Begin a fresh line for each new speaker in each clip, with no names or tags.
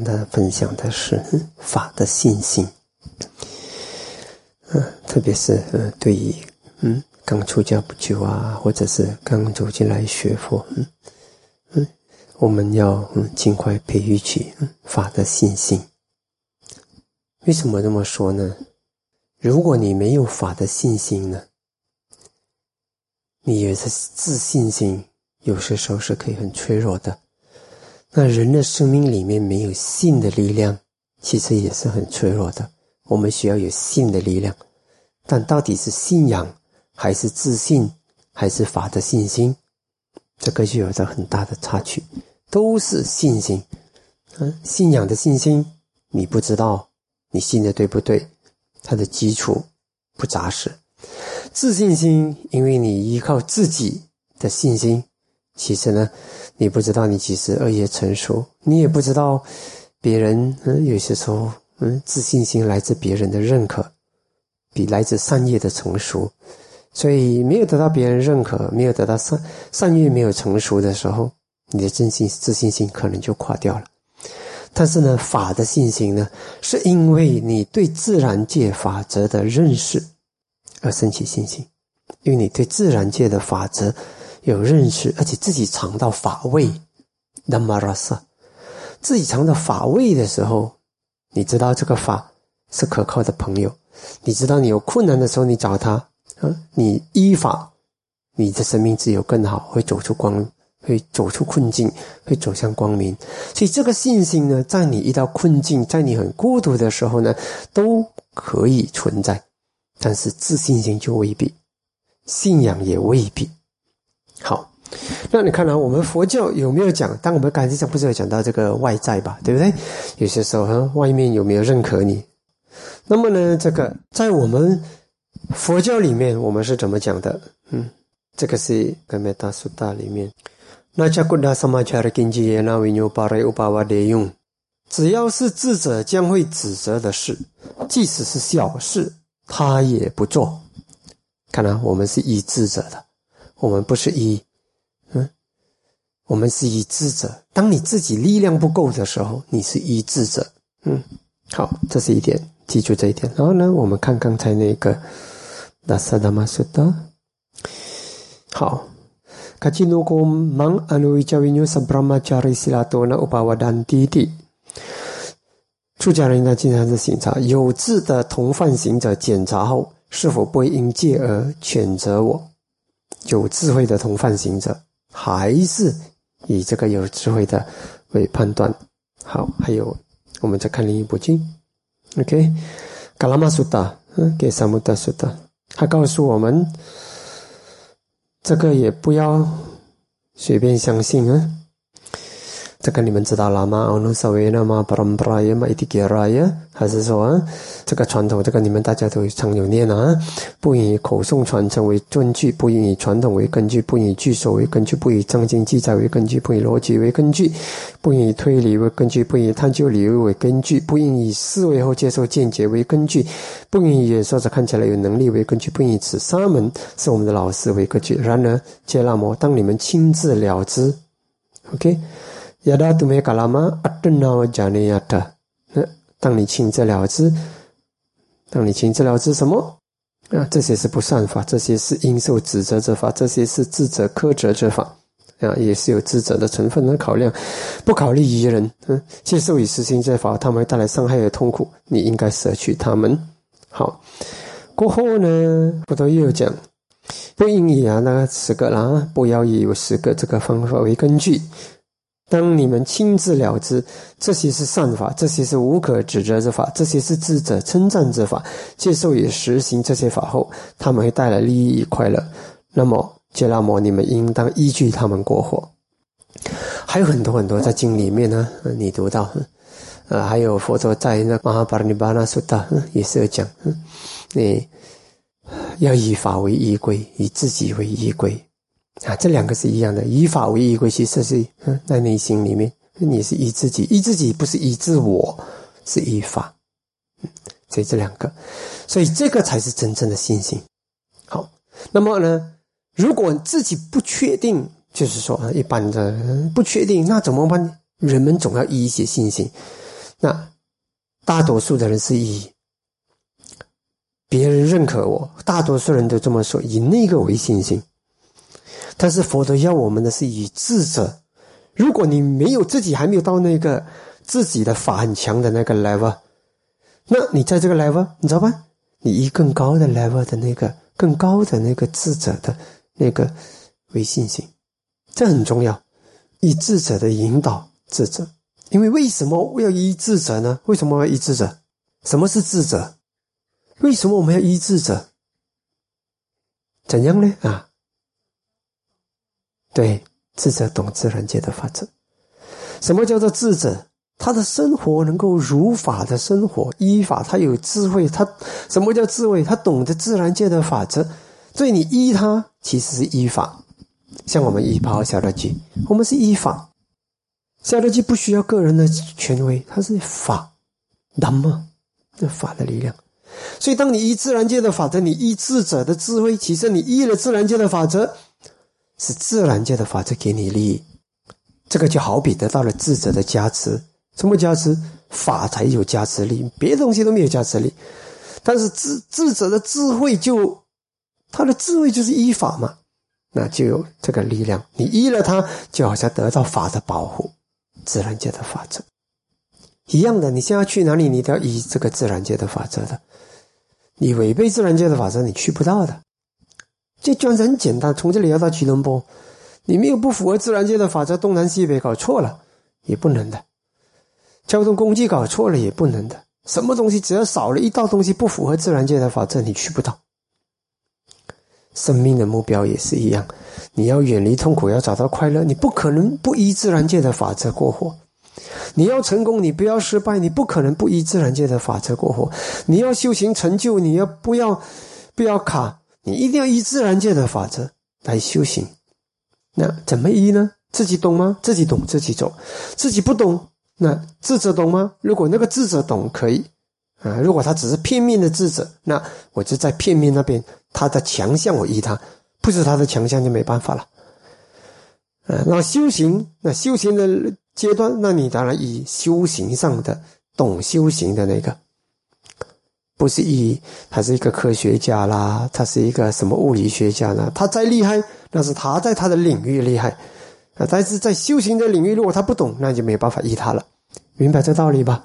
跟大家分享的是法的信心。嗯，特别是呃，对于嗯刚出家不久啊，或者是刚走进来学佛，嗯嗯，我们要嗯尽快培育起法的信心。为什么这么说呢？如果你没有法的信心呢，你的自信心有些时候是可以很脆弱的。那人的生命里面没有信的力量，其实也是很脆弱的。我们需要有信的力量，但到底是信仰还是自信，还是法的信心，这个就有着很大的差距。都是信心，嗯，信仰的信心，你不知道。你信的对不对？它的基础不扎实。自信心，因为你依靠自己的信心，其实呢，你不知道你其实恶业成熟，你也不知道别人嗯，有些时候嗯，自信心来自别人的认可，比来自善业的成熟。所以没有得到别人认可，没有得到善善业没有成熟的时候，你的真心自信心可能就垮掉了。但是呢，法的信心呢，是因为你对自然界法则的认识而升起信心，因为你对自然界的法则有认识，而且自己尝到法味，那么拉萨，自己尝到法味的时候，你知道这个法是可靠的朋友，你知道你有困难的时候你找他，啊，你依法，你的生命自有更好，会走出光。会走出困境，会走向光明。所以这个信心呢，在你遇到困境，在你很孤独的时候呢，都可以存在。但是自信心就未必，信仰也未必。好，那你看来我们佛教有没有讲？当我们刚才讲不是有讲到这个外在吧，对不对？有些时候哈外面有没有认可你？那么呢，这个在我们佛教里面，我们是怎么讲的？嗯，这个是《格梅达苏大》里面。那加古达萨玛恰的根基耶那维牛巴雷乌巴瓦德用，只要是智者将会指责的事，即使是小事，他也不做。看来我们是依智者的，我们不是依，嗯，我们是依智者。当你自己力量不够的时候，你是依智者。嗯，好，这是一点，记住这一点。然后呢，我们看刚才那个那萨达玛苏达，好。卡吉努贡芒阿努维加维纽萨布拉玛加里西拉多那乌巴瓦丹弟弟，出家人应该经常是审查有志的同犯行者，检查后是否不会因戒而谴责我。有智慧的同犯行者，还是以这个有智慧的为判断。好，还有我们再看另一部经，OK，嘎拉玛苏达，嗯，给萨姆达苏达，他告诉我们。这个也不要随便相信啊。这个你们知道了吗？阿努萨维那嘛巴拉布拉耶嘛伊蒂吉拉耶，还是说啊，这个传统，这个你们大家都常有念啊。不以口诵传承为根据，不以传统为根据，不以句首为根据，不以正经记载为根据，不以逻辑为根据，不以推理为根据，不以探究理由为根据，不以思维后接受见解为根据，不以演说者看起来有能力为根据，不以此三门是我们的老师为根据。然而，揭那摩，当你们亲自了之，OK。亚达杜梅嘎拉玛阿顿纳加尼亚达，那当你亲自了之，当你亲自了之什么？啊，这些是不善法，这些是应受指责之法，这些是智者苛责之法，啊，也是有智者的成分的考量。不考虑一人，嗯，接受与实行这法，他们会带来伤害和痛苦，你应该舍去他们。好，过后呢，佛陀又讲，不应以啊那个十个啦，不要以有十个这个方法为根据。当你们亲自了之，这些是善法，这些是无可指责之法，这些是智者称赞之法。接受与实行这些法后，他们会带来利益与快乐。那么，杰拉摩，你们应当依据他们过活。还有很多很多在经里面呢，你读到，呃，还有佛陀在那《玛哈巴尼巴那苏达》也是有讲，你要以法为依归，以自己为依归。啊，这两个是一样的，以法为依归，其实是在内心里面，你是依自己，依自己不是依自我，是依法。所以这两个，所以这个才是真正的信心。好，那么呢，如果自己不确定，就是说一般的不确定，那怎么办？人们总要依一些信心。那大多数的人是以别人认可我，大多数人都这么说，以那个为信心。但是佛陀要我们的是以智者。如果你没有自己还没有到那个自己的法很强的那个 level，那你在这个 level，你知道吧？你以更高的 level 的那个更高的那个智者的那个为信心，这很重要。以智者的引导智者，因为为什么要依智者呢？为什么要依智者？什么是智者？为什么我们要依智者？怎样呢？啊，对，智者懂自然界的法则。什么叫做智者？他的生活能够如法的生活，依法，他有智慧。他什么叫智慧？他懂得自然界的法则，所以你依他，其实是依法。像我们依法小乐基，我们是依法。小乐基不需要个人的权威，它是法，那么这法的力量。所以，当你依自然界的法则，你依智者的智慧，其实你依了自然界的法则，是自然界的法则给你利益。这个就好比得到了智者的加持。什么加持？法才有加持力，别的东西都没有加持力。但是智智者的智慧，就他的智慧就是依法嘛，那就有这个力量。你依了他，就好像得到法的保护，自然界的法则一样的。你现在去哪里，你都要依这个自然界的法则的。你违背自然界的法则，你去不到的。这讲是很简单，从这里要到吉隆坡，你没有不符合自然界的法则，东南西北搞错了也不能的。交通工具搞错了也不能的，什么东西只要少了一道东西不符合自然界的法则，你去不到。生命的目标也是一样，你要远离痛苦，要找到快乐，你不可能不依自然界的法则过活。你要成功，你不要失败，你不可能不依自然界的法则过活。你要修行成就，你要不要不要卡，你一定要依自然界的法则来修行。那怎么依呢？自己懂吗？自己懂，自己走，自己不懂。那智者懂吗？如果那个智者懂，可以啊。如果他只是片面的智者，那我就在片面那边，他的强项我依他，不是他的强项就没办法了。啊，那修行，那修行的阶段，那你当然以修行上的懂修行的那个，不是以他是一个科学家啦，他是一个什么物理学家呢？他再厉害，那是他在他的领域厉害。啊，但是在修行的领域，如果他不懂，那就没办法依他了。明白这道理吧？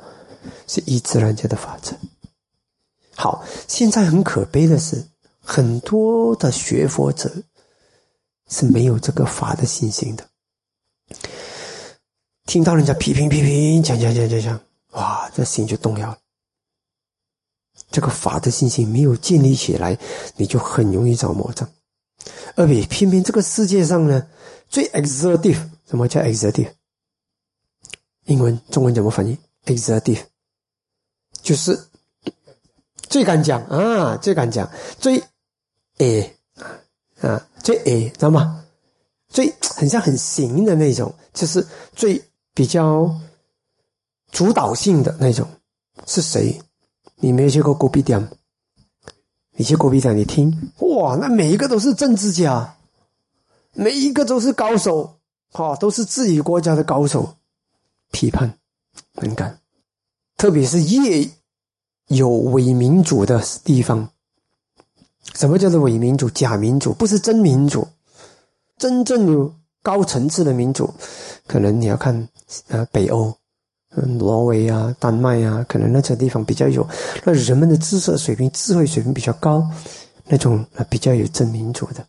是依自然界的法则。好，现在很可悲的是，很多的学佛者是没有这个法的信心的。听到人家批评批评，讲讲讲讲讲，哇，这心就动摇了。这个法的信心没有建立起来，你就很容易找魔障。而且偏偏这个世界上呢？最 exertive，什么叫 exertive？英文、中文怎么翻译？exertive 就是最敢讲啊，最敢讲，最 A 啊，最 A，知道吗？最很像很行的那种，就是最比较主导性的那种是谁？你没有去过国币店？你去国币店，你听哇，那每一个都是政治家。每一个都是高手，哈，都是自己国家的高手。批判很敢，特别是越有伪民主的地方。什么叫做伪民主？假民主不是真民主。真正有高层次的民主，可能你要看呃北欧，挪威啊、丹麦啊，可能那些地方比较有，那人们的知识水平、智慧水平比较高，那种比较有真民主的。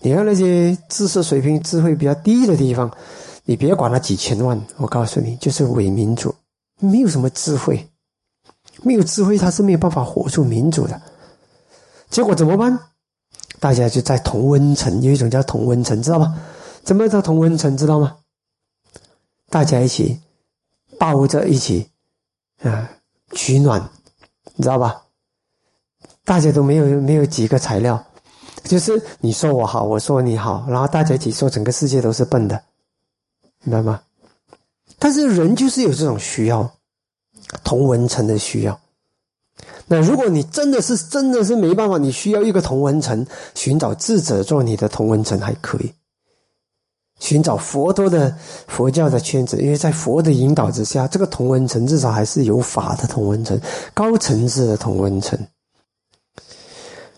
你看那些知识水平、智慧比较低的地方，你别管他几千万，我告诉你，就是伪民主，没有什么智慧，没有智慧，他是没有办法活出民主的。结果怎么办？大家就在同温层，有一种叫同温层，知道吗？怎么叫同温层？知道吗？大家一起抱着一起啊取暖，你知道吧？大家都没有没有几个材料。就是你说我好，我说你好，然后大家一起说整个世界都是笨的，明白吗？但是人就是有这种需要，同文层的需要。那如果你真的是真的是没办法，你需要一个同文层，寻找智者做你的同文层还可以。寻找佛陀的佛教的圈子，因为在佛的引导之下，这个同文层至少还是有法的同文层，高层次的同文层。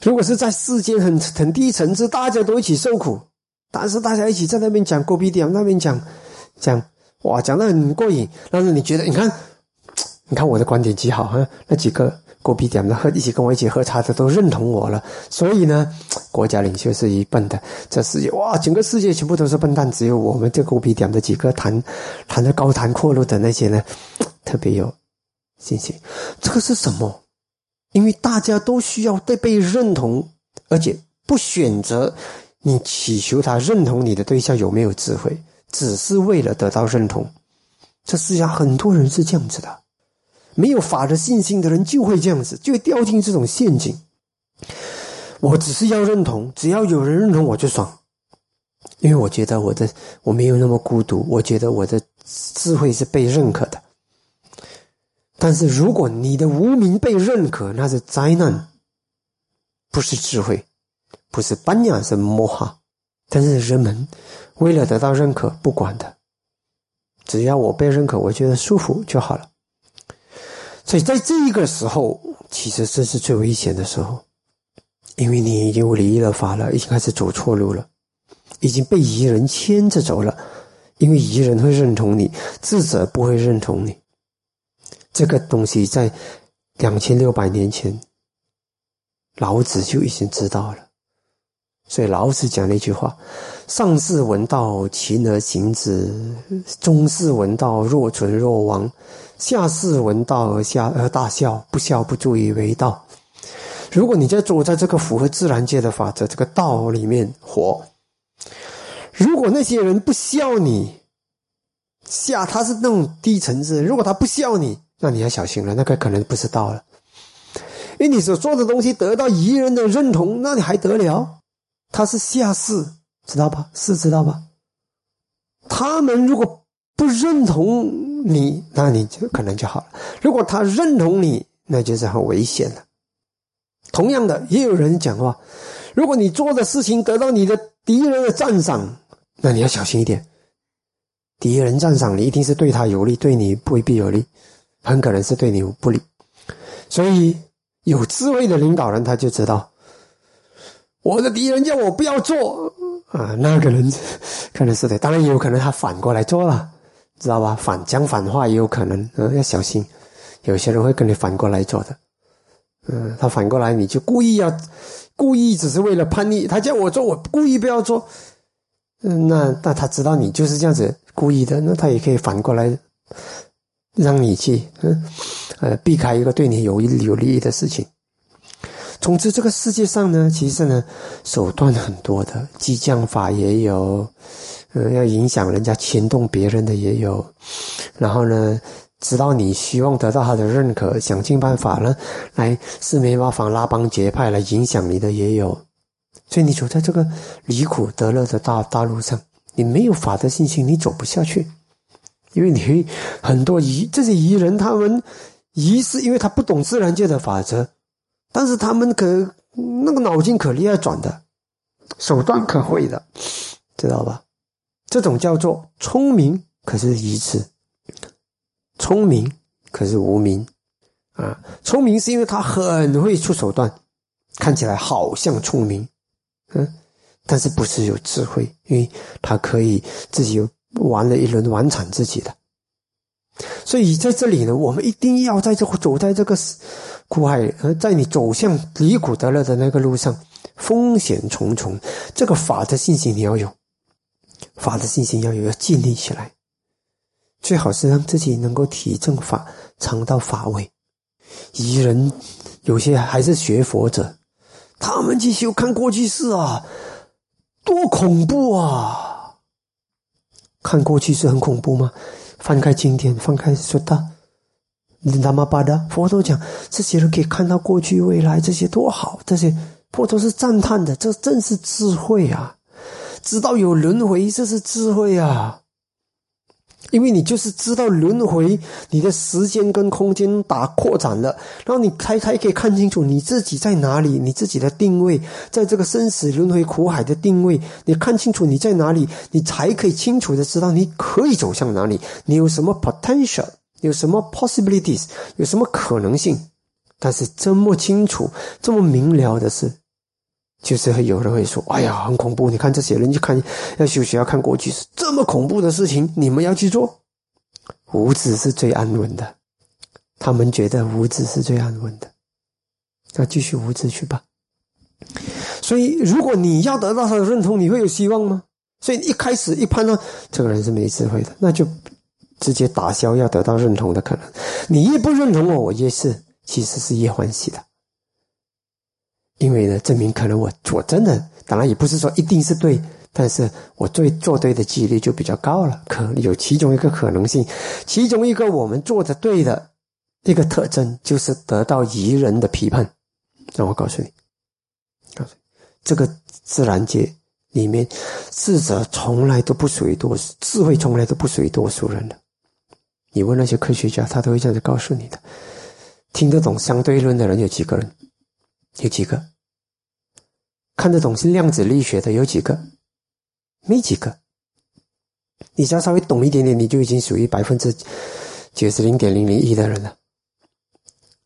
如果是在世间很很低层次，大家都一起受苦，但是大家一起在那边讲狗屁点，那边讲讲哇，讲的很过瘾，但是你觉得，你看，你看我的观点极好哈，那几个。狗屁点的喝一起跟我一起喝茶的都认同我了，所以呢，国家领袖是一笨的，这世界哇，整个世界全部都是笨蛋，只有我们这狗屁点的几个谈谈的高谈阔论的那些呢，特别有信心。这个是什么？因为大家都需要被被认同，而且不选择你祈求他认同你的对象有没有智慧，只是为了得到认同。这世界上很多人是这样子的。没有法的信心的人就会这样子，就会掉进这种陷阱。我只是要认同，只要有人认同我就爽，因为我觉得我的我没有那么孤独，我觉得我的智慧是被认可的。但是如果你的无名被认可，那是灾难，不是智慧，不是班雅，是摩哈。但是人们为了得到认可，不管的，只要我被认可，我觉得舒服就好了。所以在这一个时候，其实这是最危险的时候，因为你已经离了法了，已经开始走错路了，已经被疑人牵着走了。因为疑人会认同你，智者不会认同你。这个东西在两千六百年前，老子就已经知道了。所以老子讲了一句话：“上士闻道，勤而行之；中士闻道，若存若亡。”下士闻道而下而大笑，不笑不足以为道。如果你在走在这个符合自然界的法则这个道里面活，如果那些人不笑你，下他是那种低层次，如果他不笑你，那你要小心了，那个可能不是道了。因为你所做的东西得到一人的认同，那你还得了？他是下士，知道吧？是知道吧？他们如果不认同。你那你就可能就好了。如果他认同你，那就是很危险了。同样的，也有人讲话：如果你做的事情得到你的敌人的赞赏，那你要小心一点。敌人赞赏你，一定是对他有利，对你未必有利，很可能是对你不利。所以，有智慧的领导人他就知道，我的敌人叫我不要做啊，那个人可能是的。当然，也有可能他反过来做了。知道吧？反讲反话也有可能，嗯，要小心。有些人会跟你反过来做的，嗯，他反过来你就故意要，故意只是为了叛逆。他叫我做，我故意不要做。嗯，那那他知道你就是这样子故意的，那他也可以反过来让你去，嗯，呃，避开一个对你有有利益的事情。总之，这个世界上呢，其实呢，手段很多的，激将法也有。呃，要影响人家、牵动别人的也有，然后呢，知道你希望得到他的认可，想尽办法呢，来四面八方拉帮结派来影响你的也有。所以你走在这个离苦得乐的大大路上，你没有法的信心，你走不下去，因为你很多疑这些疑人，他们疑是因为他不懂自然界的法则，但是他们可那个脑筋可厉害转的，手段可会的，知道吧？这种叫做聪明，可是愚痴；聪明可是无名啊！聪明是因为他很会出手段，看起来好像聪明，嗯，但是不是有智慧，因为他可以自己玩了一轮玩惨自己的。所以在这里呢，我们一定要在这走在这个苦海，而在你走向离苦得乐的那个路上，风险重重，这个法的信心你要有。法的信心要有，要建立起来。最好是让自己能够体证法，尝到法味。愚人有些还是学佛者，他们去修看过去式啊，多恐怖啊！看过去是很恐怖吗？翻开经典，翻开说大，那么巴的佛陀讲，这些人可以看到过去未来，这些多好！这些佛陀是赞叹的，这正是智慧啊！知道有轮回，这是智慧啊！因为你就是知道轮回，你的时间跟空间打扩展了，然后你才才可以看清楚你自己在哪里，你自己的定位，在这个生死轮回苦海的定位，你看清楚你在哪里，你才可以清楚的知道你可以走向哪里，你有什么 potential，有什么 possibilities，有什么可能性。但是这么清楚、这么明了的事。就是会有人会说：“哎呀，很恐怖！你看这些人，去看要休息，要看过去是这么恐怖的事情，你们要去做。无知是最安稳的，他们觉得无知是最安稳的，那继续无知去吧。所以，如果你要得到他的认同，你会有希望吗？所以一开始一判断这个人是没智慧的，那就直接打消要得到认同的可能。你越不认同我，我越是其实是越欢喜的。”因为呢，证明可能我我真的，当然也不是说一定是对，但是我做做对的几率就比较高了。可有其中一个可能性，其中一个我们做的对的一个特征，就是得到宜人的批判。让我告诉你，告诉你，这个自然界里面，智者从来都不属于多数，智慧从来都不属于多数人的。你问那些科学家，他都会这样子告诉你的。听得懂相对论的人有几个人？有几个看得懂是量子力学的？有几个？没几个。你只要稍微懂一点点，你就已经属于百分之九十零点零零一的人了。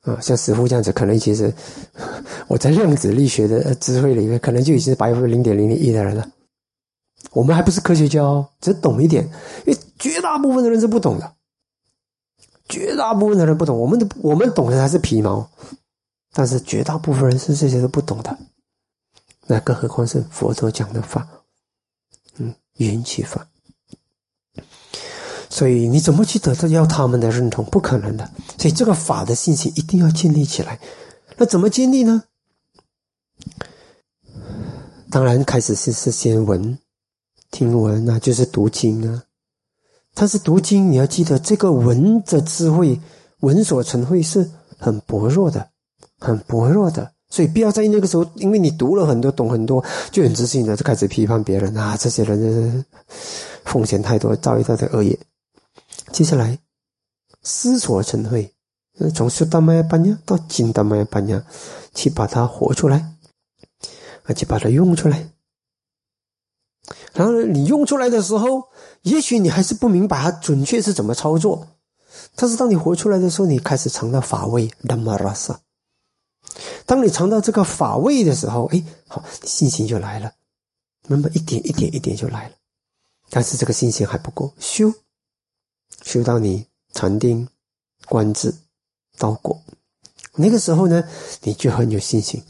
啊，像师傅这样子，可能其实 我在量子力学的智慧里面，可能就已经是百分之零点零零一的人了。我们还不是科学家哦，只懂一点，因为绝大部分的人是不懂的。绝大部分的人不懂，我们的我们懂的还是皮毛。但是绝大部分人是这些都不懂的，那更何况是佛陀讲的法，嗯，缘起法。所以你怎么去得到要他们的认同？不可能的。所以这个法的信心一定要建立起来。那怎么建立呢？当然，开始是是先闻、听闻啊，就是读经啊。但是读经，你要记得，这个闻的智慧、闻所成慧是很薄弱的。很薄弱的，所以不要在那个时候，因为你读了很多，懂很多，就很自信的就开始批判别人啊！这些人是奉献太多，造一大堆恶业。接下来思索成慧，从修达麦班呀到金达麦班呀，去把它活出来，而且把它用出来。然后你用出来的时候，也许你还是不明白它准确是怎么操作，但是当你活出来的时候，你开始尝到法味，那么拉萨。当你尝到这个法味的时候，哎，好，信心就来了，那么一点一点一点就来了。但是这个信心还不够，修，修到你禅定、观智、到果，那个时候呢，你就很有信心。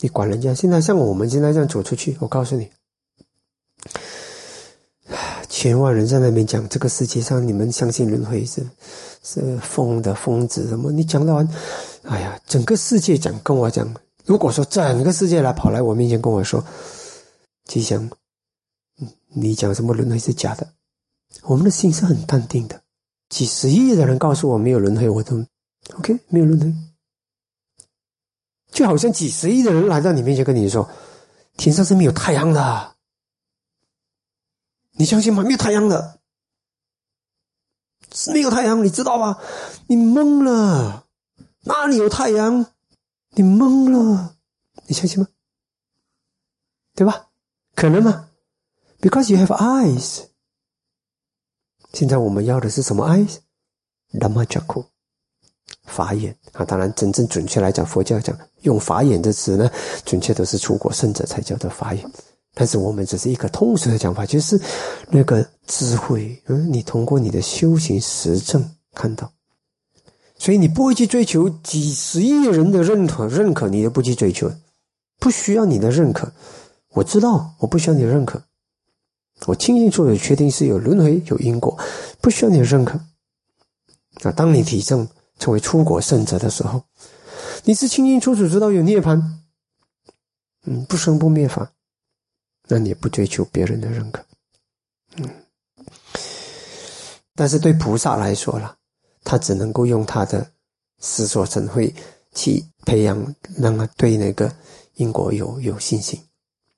你管人家，现在像我们现在这样走出去，我告诉你。千万人在那边讲这个世界上，你们相信轮回是是疯的疯子什么？你讲到完，哎呀，整个世界讲跟我讲，如果说整个世界来跑来我面前跟我说，吉祥，你讲什么轮回是假的？我们的心是很淡定的。几十亿的人告诉我没有轮回，我都 OK，没有轮回，就好像几十亿的人来到你面前跟你说，天上是没有太阳的。你相信吗？没有太阳的，是没有太阳，你知道吗？你懵了，哪里有太阳？你懵了，你相信吗？对吧？可能吗？Because you have eyes。现在我们要的是什么 eyes？Lamajaku，法眼啊！当然，真正准确来讲，佛教讲用法眼这词呢，准确都是出国圣者才叫做法眼。但是我们只是一个通俗的讲法，就是那个智慧，嗯，你通过你的修行实证看到，所以你不会去追求几十亿人的认可，认可你都不去追求，不需要你的认可。我知道我不需要你的认可，我清清楚楚确定是有轮回有因果，不需要你的认可。啊，当你体证成为出国圣者的时候，你是清清楚楚知道有涅槃，嗯，不生不灭法。那你不追求别人的认可，嗯，但是对菩萨来说了，他只能够用他的思所成慧去培养，让他对那个因果有有信心，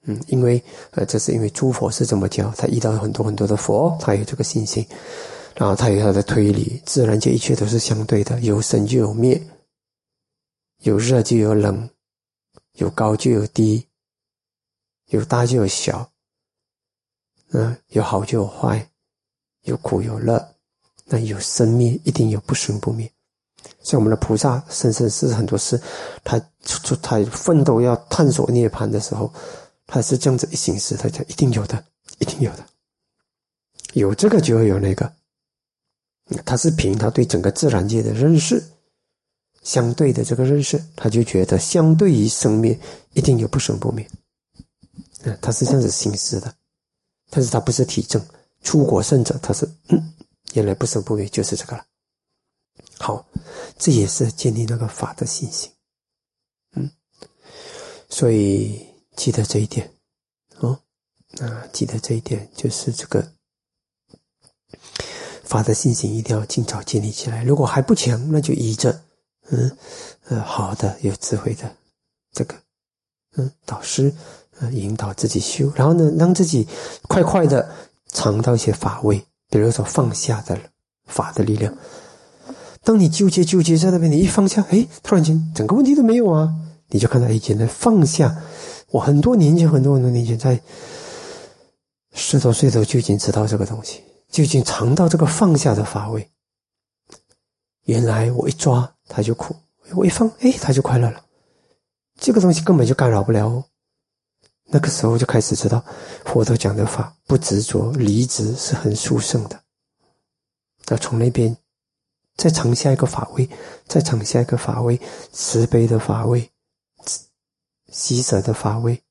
嗯，因为呃，这是因为诸佛是这么教，他遇到很多很多的佛，他有这个信心，然后他有他的推理，自然界一切都是相对的，有生就有灭，有热就有冷，有高就有低，有大就有小，嗯，有好就有坏，有苦有乐，那有生灭一定有不生不灭。像我们的菩萨、生生世很多事，他出他奋斗要探索涅槃的时候。他是这样子一行事，他就一定有的，一定有的，有这个就会有那个。他是凭他对整个自然界的认识，相对的这个认识，他就觉得相对于生灭，一定有不生不灭。嗯，他是这样子行事的，但是他不是体证出国圣者，他是嗯，原来不生不灭就是这个了。好，这也是建立那个法的信心。嗯，所以。记得这一点，哦，啊，记得这一点，就是这个法的信心一定要尽早建立起来。如果还不强，那就依着，嗯，呃，好的，有智慧的这个，嗯，导师，呃，引导自己修，然后呢，让自己快快的尝到一些法味，比如说放下的法的力量。当你纠结纠结在那边，你一放下，哎，突然间整个问题都没有啊，你就看到哎，简单放下。我很多年前，很多很多年前，在十多岁的时候就已经知道这个东西，就已经尝到这个放下的法味。原来我一抓它就苦，我一放，哎，它就快乐了。这个东西根本就干扰不了我。那个时候就开始知道，佛陀讲的法不执着、离执是很殊胜的。那从那边再尝下一个法味，再尝下一个法味，慈悲的法味。喜舍的法位，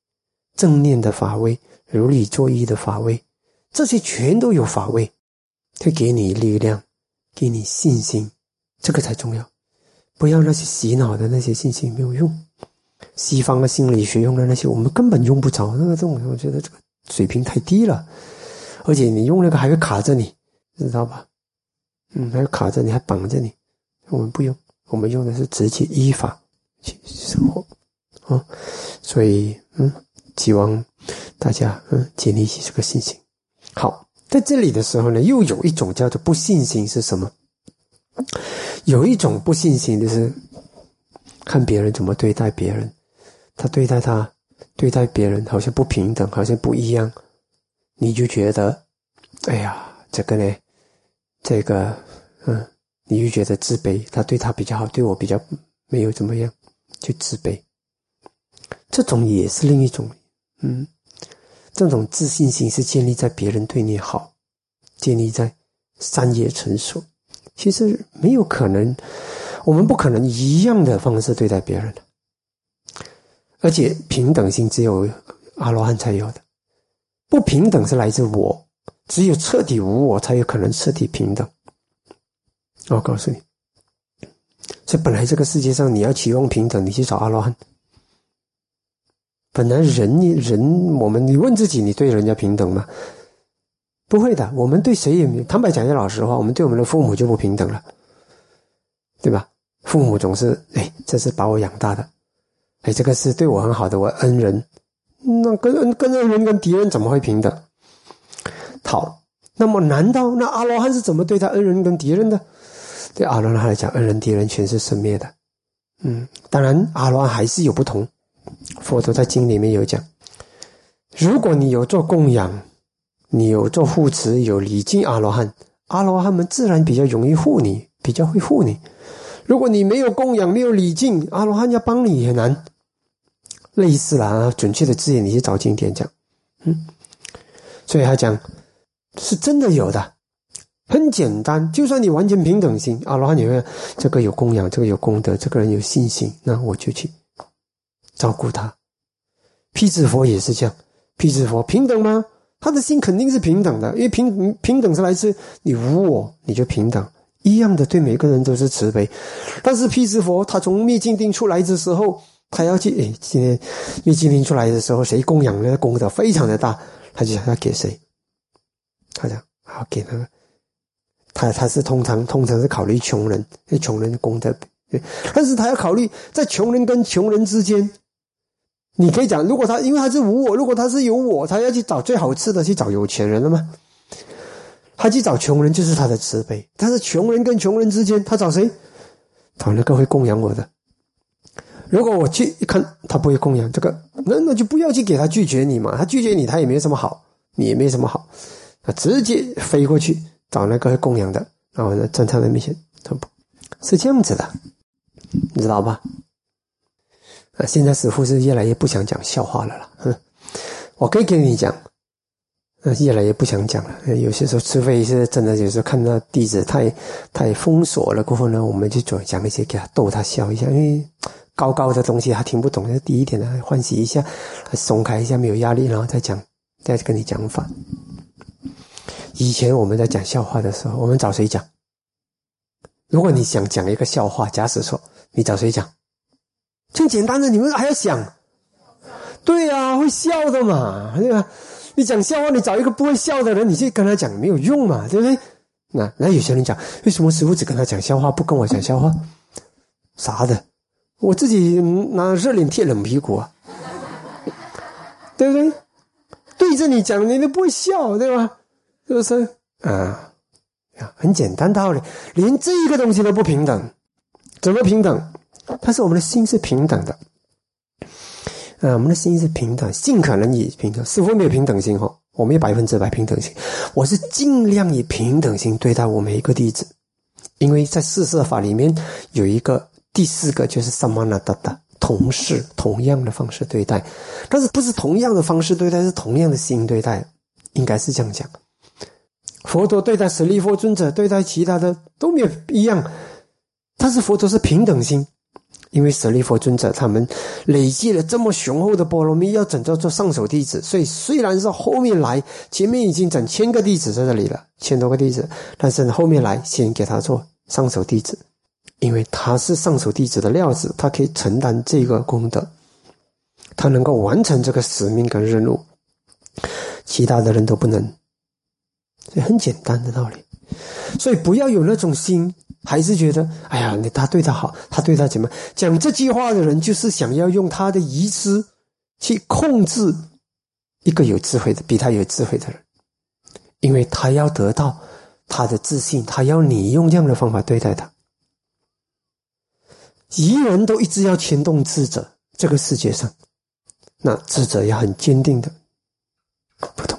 正念的法位，如理作意的法位，这些全都有法位，会给你力量，给你信心，这个才重要。不要那些洗脑的那些信心没有用，西方的心理学用的那些我们根本用不着。那个这种我觉得这个水平太低了，而且你用那个还会卡着你，知道吧？嗯，还会卡着你，还绑着你。我们不用，我们用的是直接依法去生活。啊，所以嗯，希望大家嗯建立起这个信心。好，在这里的时候呢，又有一种叫做不信心是什么？有一种不信心就是看别人怎么对待别人，他对待他对待别人好像不平等，好像不一样，你就觉得哎呀，这个呢，这个嗯，你就觉得自卑。他对他比较好，对我比较没有怎么样，就自卑。这种也是另一种，嗯，这种自信心是建立在别人对你好，建立在三业成熟。其实没有可能，我们不可能一样的方式对待别人的，而且平等性只有阿罗汉才有的，不平等是来自我，只有彻底无我才有可能彻底平等。我告诉你，所以本来这个世界上你要期望平等，你去找阿罗汉。本来人人我们，你问自己，你对人家平等吗？不会的，我们对谁也没坦白讲句老实话，我们对我们的父母就不平等了，对吧？父母总是哎，这是把我养大的，哎，这个是对我很好的我恩人，那跟恩跟恩人跟敌人怎么会平等？好，那么难道那阿罗汉是怎么对待恩人跟敌人的？对阿罗汉来讲，恩人敌人全是生灭的。嗯，当然阿罗汉还是有不同。佛陀在经里面有讲，如果你有做供养，你有做护持，有礼敬阿罗汉，阿罗汉们自然比较容易护你，比较会护你。如果你没有供养，没有礼敬，阿罗汉要帮你也难。类似啦，准确的字眼，你去找经典讲。嗯，所以他讲是真的有的，很简单。就算你完全平等心，阿罗汉也会这个有供养，这个有功德，这个人有信心，那我就去。照顾他，辟支佛也是这样。辟支佛平等吗？他的心肯定是平等的，因为平平等是来自你无我，你就平等一样的，对每个人都是慈悲。但是辟支佛他从灭尽定出来的时候，他要去诶，今天灭尽定出来的时候，谁供养的功德非常的大，他就想要给谁？他讲好给那个，他他是通常通常是考虑穷人，穷人功德，但是他要考虑在穷人跟穷人之间。你可以讲，如果他因为他是无我，如果他是有我，他要去找最好吃的，去找有钱人了吗？他去找穷人就是他的慈悲。但是穷人跟穷人之间，他找谁？找那个会供养我的。如果我去一看，他不会供养这个，那那就不要去给他拒绝你嘛。他拒绝你，他也没什么好，你也没什么好，他直接飞过去找那个会供养的，然后呢，站他的面前，他不是这样子的，你知道吧？啊，现在似乎是越来越不想讲笑话了了。哼，我可以跟你讲，呃，越来越不想讲了。有些时候，除非是真的，有时候看到弟子太太封锁了过后呢，我们就转讲一些给他逗他笑一下，因为高高的东西他听不懂，就低一点的欢喜一下，松开一下，没有压力，然后再讲，再跟你讲法。以前我们在讲笑话的时候，我们找谁讲？如果你想讲一个笑话，假使说你找谁讲？最简单的，你们还要想，对呀，会笑的嘛，对吧？你讲笑话，你找一个不会笑的人，你去跟他讲没有用嘛，对不对？那那有些人讲，为什么师傅只跟他讲笑话，不跟我讲笑话？啥的，我自己拿热脸贴冷屁股啊，对不对？对着你讲，你都不会笑，对吧？是不是？啊，很简单道理，连这个东西都不平等，怎么平等？但是我们的心是平等的，呃，我们的心是平等，尽可能以平等。似乎没有平等心哈，我没有百分之百平等心。我是尽量以平等心对待我每一个弟子，因为在四摄法里面有一个第四个就是萨玛那达达，同事同样的方式对待，但是不是同样的方式对待，是同样的心对待，应该是这样讲。佛陀对待舍利弗尊者，对待其他的都没有一样，但是佛陀是平等心。因为舍利弗尊者他们累积了这么雄厚的波罗蜜，要整叫做上首弟子，所以虽然是后面来，前面已经整千个弟子在这里了，千多个弟子，但是后面来先给他做上首弟子，因为他是上首弟子的料子，他可以承担这个功德，他能够完成这个使命跟任务，其他的人都不能，这很简单的道理，所以不要有那种心。还是觉得，哎呀，你他对他好，他对他怎么讲这句话的人，就是想要用他的遗失去控制一个有智慧的、比他有智慧的人，因为他要得到他的自信，他要你用这样的方法对待他。愚人都一直要牵动智者，这个世界上，那智者要很坚定的不同。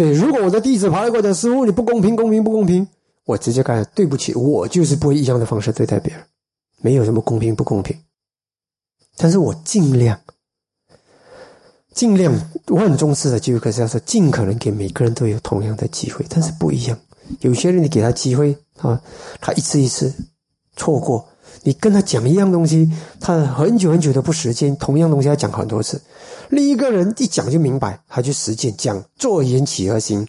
所以，如果我的弟子跑来跟我讲：“师傅，你不公平，公平不公平？”我直接干对不起，我就是不会一样的方式对待别人，没有什么公平不公平。但是我尽量，尽量万中式的教育课是要说，尽可能给每个人都有同样的机会，但是不一样。有些人你给他机会啊，他一次一次错过。你跟他讲一样东西，他很久很久都不实践，同样东西要讲很多次。另一个人一讲就明白，他去实践，讲做言起而行。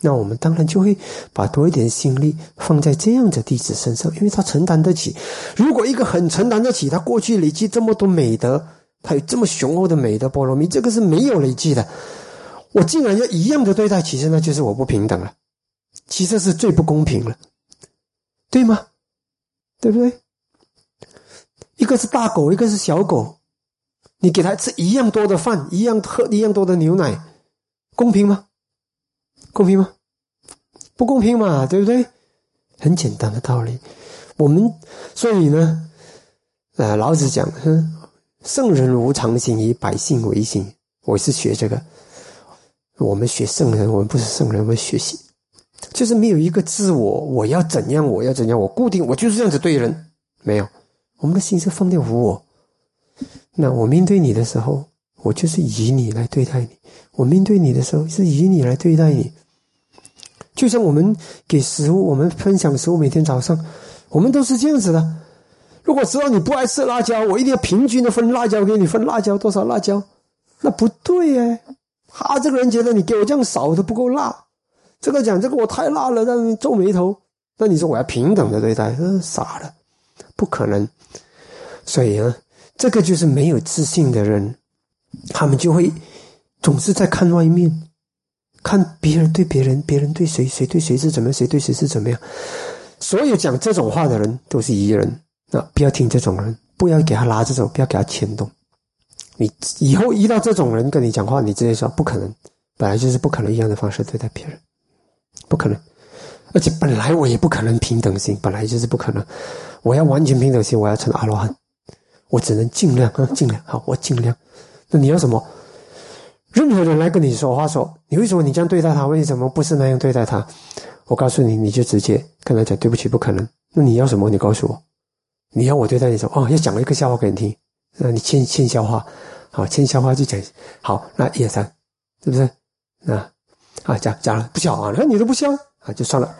那我们当然就会把多一点心力放在这样的弟子身上，因为他承担得起。如果一个很承担得起，他过去累积这么多美德，他有这么雄厚的美德波罗蜜，这个是没有累积的。我竟然要一样的对待，其实那就是我不平等了，其实是最不公平了，对吗？对不对？一个是大狗，一个是小狗，你给他吃一样多的饭，一样喝一样多的牛奶，公平吗？公平吗？不公平嘛，对不对？很简单的道理。我们所以呢，呃，老子讲，圣人无常心，以百姓为心。我是学这个。我们学圣人，我们不是圣人，我们学习，就是没有一个自我，我要怎样，我要怎样，我固定，我就是这样子对人。没有，我们的心是放掉无我。那我面对你的时候，我就是以你来对待你；我面对你的时候，是以你来对待你。就像我们给食物，我们分享食物，每天早上，我们都是这样子的。如果知道你不爱吃辣椒，我一定要平均的分辣椒给你，分辣椒多少辣椒？那不对哎。他这个人觉得你给我这样少都不够辣，这个讲这个我太辣了，让人皱眉头。那你说我要平等的对待，这傻了，不可能。所以呢，这个就是没有自信的人，他们就会总是在看外面。看别人对别人，别人对谁，谁对谁是怎么，谁对谁是怎么样。所有讲这种话的人都是愚人，那不要听这种人，不要给他拉着走，不要给他牵动。你以后遇到这种人跟你讲话，你直接说不可能，本来就是不可能一样的方式对待别人，不可能。而且本来我也不可能平等心，本来就是不可能。我要完全平等心，我要成阿罗汉，我只能尽量啊，尽量好，我尽量。那你要什么？任何人来跟你说话，说你为什么你这样对待他？为什么不是那样对待他？我告诉你，你就直接跟他讲对不起，不可能。那你要什么？你告诉我。你要我对待你什么哦，要讲一个笑话给你听，那你欠欠笑话，好，欠笑话就讲好，那一二三，是不是？啊啊，讲讲了不笑啊，那你都不笑啊，就算了，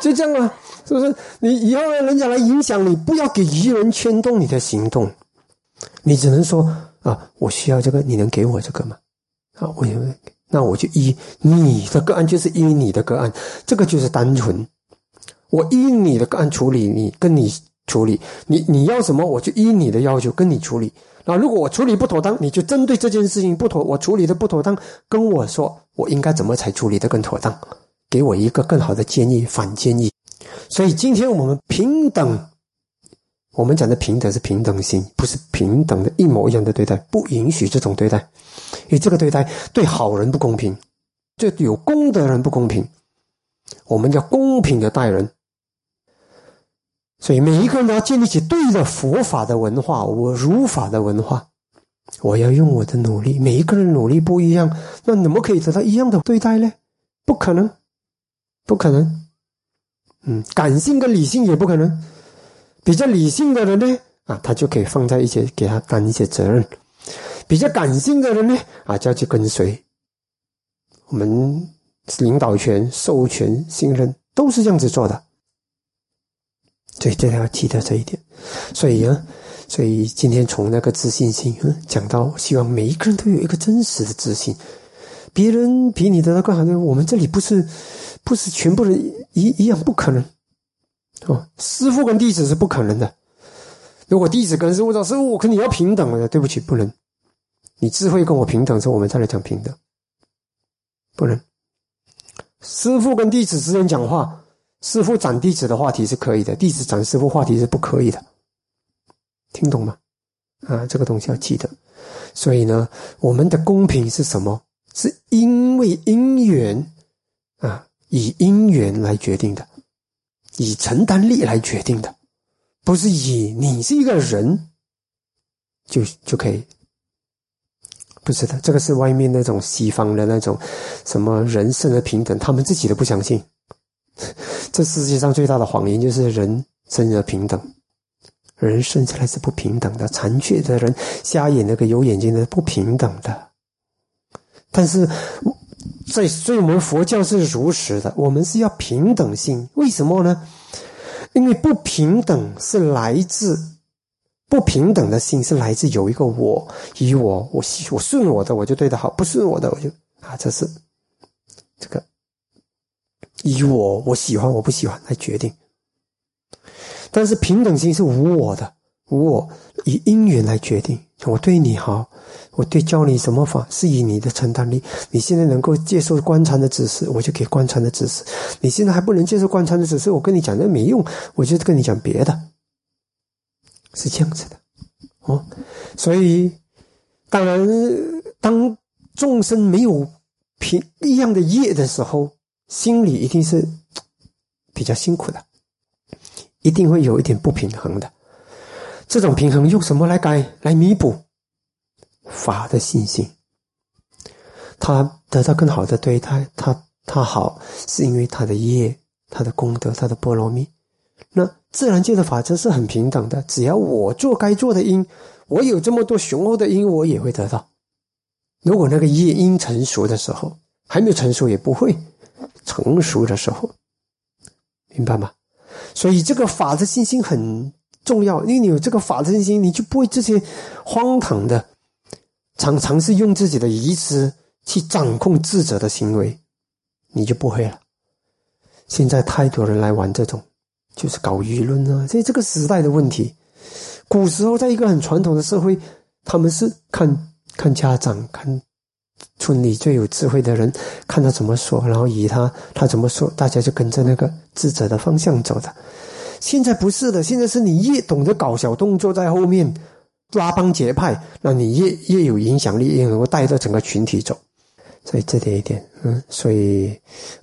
就这样啊，是不是？你以后人家来影响你，不要给愚人牵动你的行动，你只能说啊，我需要这个，你能给我这个吗？啊，我有，那我就依你的个案，就是依你的个案，这个就是单纯，我依你的个案处理你，跟你。处理你你要什么，我就依你的要求跟你处理。那如果我处理不妥当，你就针对这件事情不妥，我处理的不妥当，跟我说我应该怎么才处理的更妥当，给我一个更好的建议反建议。所以今天我们平等，我们讲的平等是平等心，不是平等的一模一样的对待，不允许这种对待，因为这个对待对好人不公平，对有功德人不公平。我们要公平的待人。所以每一个人要建立起对的佛法的文化，我儒法的文化。我要用我的努力，每一个人努力不一样，那怎么可以得到一样的对待呢？不可能，不可能。嗯，感性跟理性也不可能。比较理性的人呢，啊，他就可以放在一些给他担一些责任；比较感性的人呢，啊，就要去跟随。我们领导权、授权、信任都是这样子做的。所以，这要记得这一点。所以啊，所以今天从那个自信心讲到，希望每一个人都有一个真实的自信。别人比你得到更好的，我们这里不是不是全部人一一样，不可能哦。师傅跟弟子是不可能的。如果弟子跟师傅说：“师傅，我跟你要平等的。”对不起，不能。你智慧跟我平等时候，我们再来讲平等。不能。师傅跟弟子之间讲话。师傅斩弟子的话题是可以的，弟子斩师傅话题是不可以的，听懂吗？啊，这个东西要记得。所以呢，我们的公平是什么？是因为因缘啊，以因缘来决定的，以承担力来决定的，不是以你是一个人就就可以。不是的，这个是外面那种西方的那种什么人生的平等，他们自己都不相信。这世界上最大的谎言就是人生而平等，人生下来是不平等的，残缺的人、瞎眼那个有眼睛的不平等的。但是，在所以我们佛教是如实的，我们是要平等心。为什么呢？因为不平等是来自不平等的心，是来自有一个我，以我我我顺我的我就对他好，不顺我的我就啊，这是这个。以我我喜欢我不喜欢来决定，但是平等心是无我的，无我以因缘来决定。我对你好，我对教你什么法是以你的承担力。你现在能够接受观禅的指示，我就给观禅的指示；你现在还不能接受观禅的指示，我跟你讲那没用，我就跟你讲别的，是这样子的哦。所以，当然，当众生没有平一样的业的时候。心里一定是比较辛苦的，一定会有一点不平衡的。这种平衡用什么来改、来弥补？法的信心，他得到更好的对待，他他好，是因为他的业、他的功德、他的波罗蜜。那自然界的法则是很平等的，只要我做该做的因，我有这么多雄厚的因，我也会得到。如果那个业因成熟的时候，还没有成熟，也不会。成熟的时候，明白吗？所以这个法的信心很重要，因为你有这个法的信心，你就不会这些荒唐的，常常是用自己的意志去掌控智者的行为，你就不会了。现在太多人来玩这种，就是搞舆论啊，所以这个时代的问题。古时候，在一个很传统的社会，他们是看看家长看。村里最有智慧的人，看他怎么说，然后以他他怎么说，大家就跟着那个智者的方向走的。现在不是的，现在是你越懂得搞小动作在后面，拉帮结派，那你越越有影响力，越能够带着整个群体走。所以这点一点，嗯，所以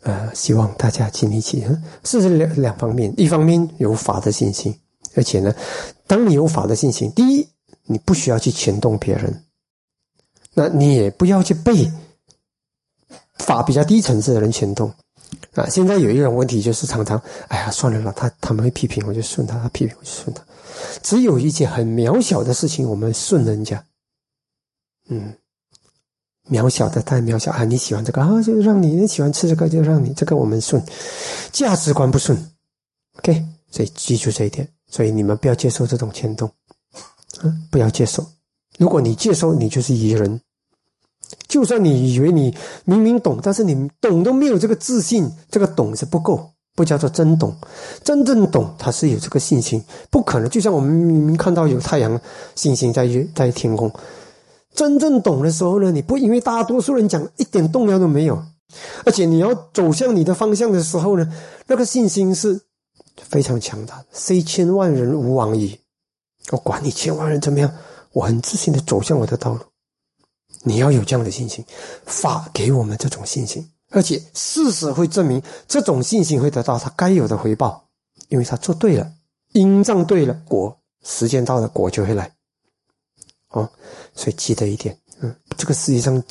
呃，希望大家尽力去，是两两方面，一方面有法的信心，而且呢，当你有法的信心，第一，你不需要去牵动别人，那你也不要去被法比较低层次的人牵动。啊，现在有一种问题就是常常，哎呀，算了啦，他他们会批评我就顺他，他批评我就顺他。只有一件很渺小的事情，我们顺人家，嗯，渺小的太渺小啊！你喜欢这个啊，就让你；你喜欢吃这个，就让你这个我们顺。价值观不顺，OK，所以记住这一点。所以你们不要接受这种牵动，啊，不要接受。如果你接受，你就是愚人。就算你以为你明明懂，但是你懂都没有这个自信，这个懂是不够，不叫做真懂。真正懂，他是有这个信心，不可能。就像我们明明看到有太阳、星星在在天空，真正懂的时候呢，你不因为大多数人讲一点动摇都没有，而且你要走向你的方向的时候呢，那个信心是非常强大的。虽千万人吾往矣，我管你千万人怎么样，我很自信的走向我的道路。你要有这样的信心，法给我们这种信心，而且事实会证明这种信心会得到他该有的回报，因为他做对了，因仗对了，果时间到了，果就会来。哦，所以记得一点，嗯，这个世界上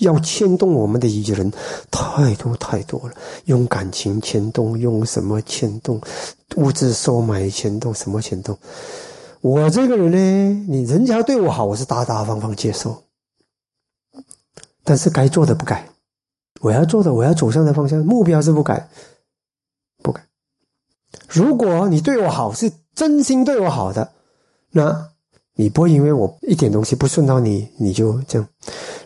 要牵动我们的一人太多太多了，用感情牵动，用什么牵动，物质收买牵动，什么牵动？我这个人呢，你人家对我好，我是大大方方接受。但是该做的不改，我要做的，我要走向的方向，目标是不改，不改。如果你对我好，是真心对我好的，那你不会因为我一点东西不顺到你，你就这样。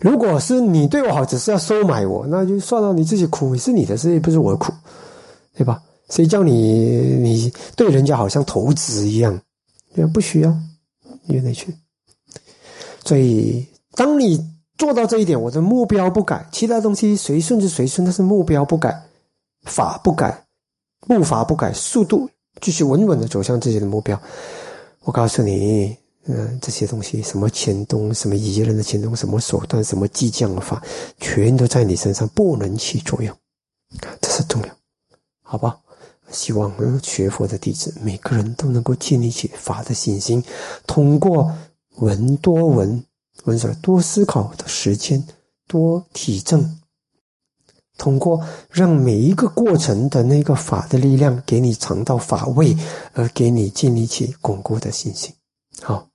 如果是你对我好，只是要收买我，那就算了，你自己苦是你的事，不是我的苦，对吧？谁叫你你对人家好像投资一样？对不需要，你得去。所以，当你。做到这一点，我的目标不改，其他东西随顺就随顺，但是目标不改，法不改，步伐不改，速度继续稳稳的走向自己的目标。我告诉你，嗯，这些东西，什么钱东，什么一人的钱东，什么手段，什么激将法，全都在你身上不能起作用，这是重要，好吧？希望学佛的弟子每个人都能够建立起法的信心，通过闻多闻。我们说，多思考的时间，多体证，通过让每一个过程的那个法的力量，给你尝到法味，而给你建立起巩固的信心。好。